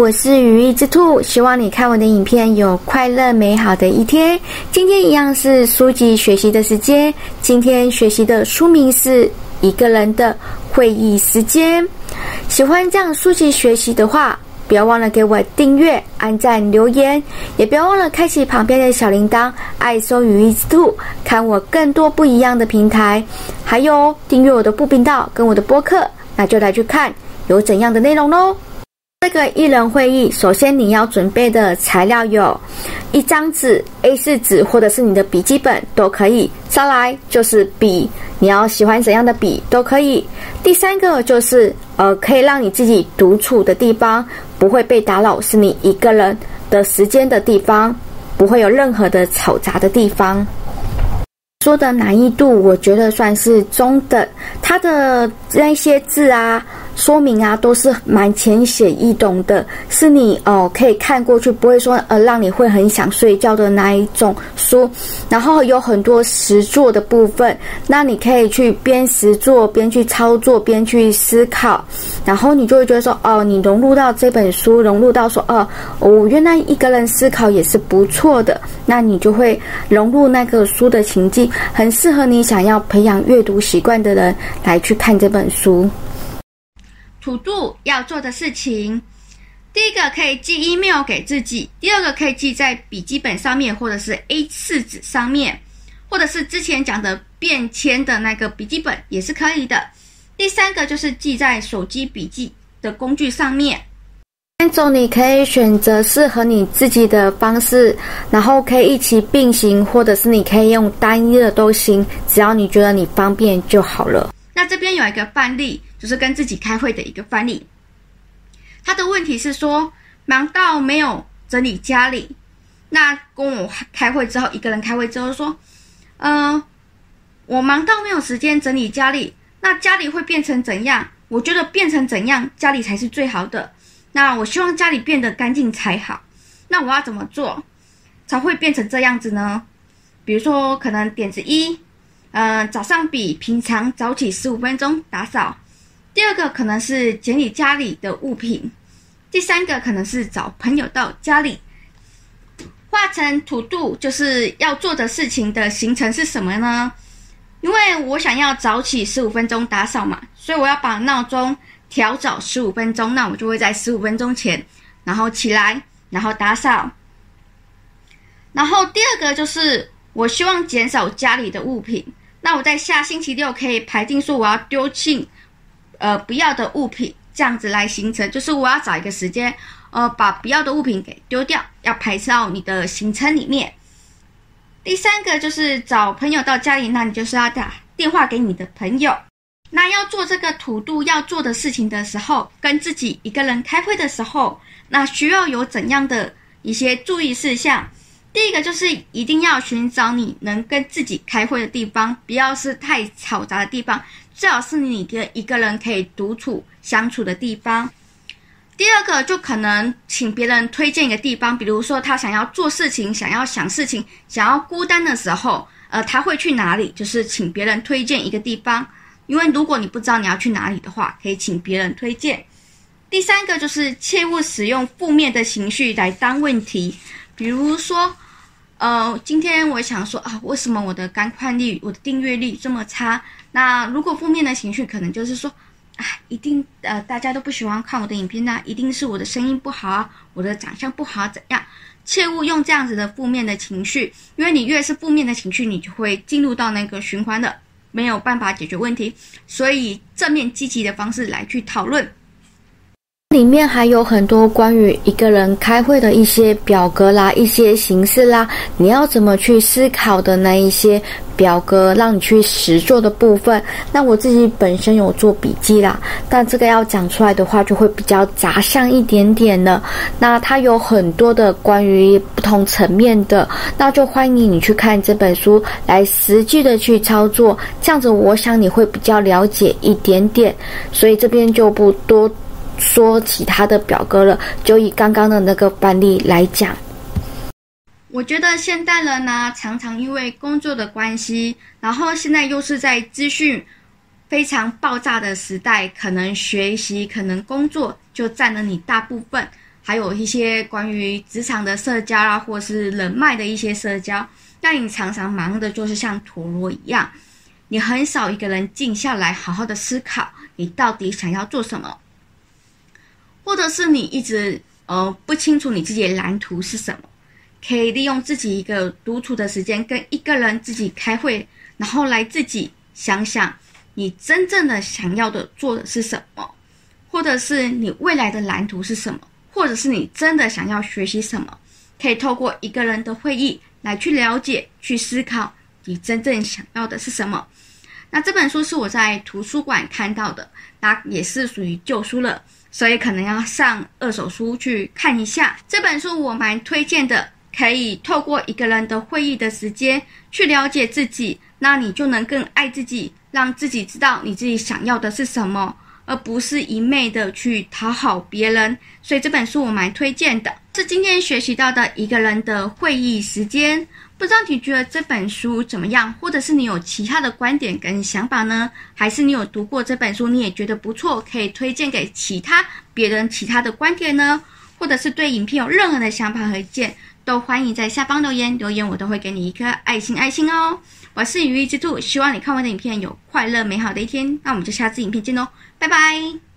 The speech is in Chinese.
我是羽翼之兔，希望你看我的影片有快乐美好的一天。今天一样是书籍学习的时间，今天学习的书名是《一个人的会议时间》。喜欢这样书籍学习的话，不要忘了给我订阅、按赞、留言，也不要忘了开启旁边的小铃铛。爱搜羽翼之兔，看我更多不一样的平台，还有订阅我的副频道跟我的播客，那就来去看有怎样的内容喽。这个一人会议，首先你要准备的材料有一张纸，A4 纸或者是你的笔记本都可以。再来就是笔，你要喜欢怎样的笔都可以。第三个就是呃，可以让你自己独处的地方，不会被打扰，是你一个人的时间的地方，不会有任何的吵杂的地方。说的难易度，我觉得算是中等，它的那些字啊。说明啊，都是蛮浅显易懂的，是你哦可以看过去，不会说呃让你会很想睡觉的那一种书。然后有很多实作的部分，那你可以去边实作边去操作边去思考，然后你就会觉得说哦，你融入到这本书，融入到说哦，我原来一个人思考也是不错的，那你就会融入那个书的情境，很适合你想要培养阅读习惯的人来去看这本书。To do 要做的事情，第一个可以寄 email 给自己，第二个可以记在笔记本上面，或者是 A4 纸上面，或者是之前讲的便签的那个笔记本也是可以的。第三个就是记在手机笔记的工具上面。三种你可以选择适合你自己的方式，然后可以一起并行，或者是你可以用单一的都行，只要你觉得你方便就好了。那这边有一个范例。就是跟自己开会的一个范例，他的问题是说，忙到没有整理家里，那跟我开会之后，一个人开会之后说，嗯、呃，我忙到没有时间整理家里，那家里会变成怎样？我觉得变成怎样，家里才是最好的。那我希望家里变得干净才好。那我要怎么做才会变成这样子呢？比如说，可能点子一，嗯、呃，早上比平常早起十五分钟打扫。第二个可能是整理家里的物品，第三个可能是找朋友到家里，画成 to do，就是要做的事情的行程是什么呢？因为我想要早起十五分钟打扫嘛，所以我要把闹钟调早十五分钟，那我就会在十五分钟前，然后起来，然后打扫。然后第二个就是我希望减少家里的物品，那我在下星期六可以排定说我要丢弃。呃，不要的物品这样子来形成，就是我要找一个时间，呃，把不要的物品给丢掉，要排到你的行程里面。第三个就是找朋友到家里，那你就是要打电话给你的朋友。那要做这个土度要做的事情的时候，跟自己一个人开会的时候，那需要有怎样的一些注意事项？第一个就是一定要寻找你能跟自己开会的地方，不要是太嘈杂的地方。最好是你跟一个人可以独处相处的地方。第二个就可能请别人推荐一个地方，比如说他想要做事情、想要想事情、想要孤单的时候，呃，他会去哪里？就是请别人推荐一个地方。因为如果你不知道你要去哪里的话，可以请别人推荐。第三个就是切勿使用负面的情绪来当问题，比如说，呃，今天我想说啊，为什么我的观看率、我的订阅率这么差？那如果负面的情绪，可能就是说，啊，一定呃，大家都不喜欢看我的影片呐，一定是我的声音不好啊，我的长相不好啊怎样？切勿用这样子的负面的情绪，因为你越是负面的情绪，你就会进入到那个循环的，没有办法解决问题。所以正面积极的方式来去讨论。里面还有很多关于一个人开会的一些表格啦、一些形式啦，你要怎么去思考的那一些表格，让你去实做的部分。那我自己本身有做笔记啦，但这个要讲出来的话，就会比较杂项一点点了。那它有很多的关于不同层面的，那就欢迎你去看这本书，来实际的去操作。这样子，我想你会比较了解一点点。所以这边就不多。说其他的表哥了，就以刚刚的那个班例来讲。我觉得现代人呢，常常因为工作的关系，然后现在又是在资讯非常爆炸的时代，可能学习、可能工作就占了你大部分。还有一些关于职场的社交啊，或是人脉的一些社交。但你常常忙的就是像陀螺一样，你很少一个人静下来好好的思考，你到底想要做什么，或者是你一直呃不清楚你自己的蓝图是什么，可以利用自己一个独处的时间，跟一个人自己开会，然后来自己想想你真正的想要的做的是什么，或者是你未来的蓝图是什么，或者是你真的想要学习什么，可以透过一个人的会议。来去了解、去思考你真正想要的是什么。那这本书是我在图书馆看到的，那也是属于旧书了，所以可能要上二手书去看一下。这本书我蛮推荐的，可以透过一个人的会议的时间去了解自己，那你就能更爱自己，让自己知道你自己想要的是什么。而不是一昧的去讨好别人，所以这本书我蛮推荐的。是今天学习到的一个人的会议时间，不知道你觉得这本书怎么样？或者是你有其他的观点跟想法呢？还是你有读过这本书，你也觉得不错，可以推荐给其他别人其他的观点呢？或者是对影片有任何的想法和意见，都欢迎在下方留言，留言我都会给你一颗爱心爱心哦。我是鱼鱼之兔，希望你看完的影片有快乐美好的一天。那我们就下次影片见喽，拜拜。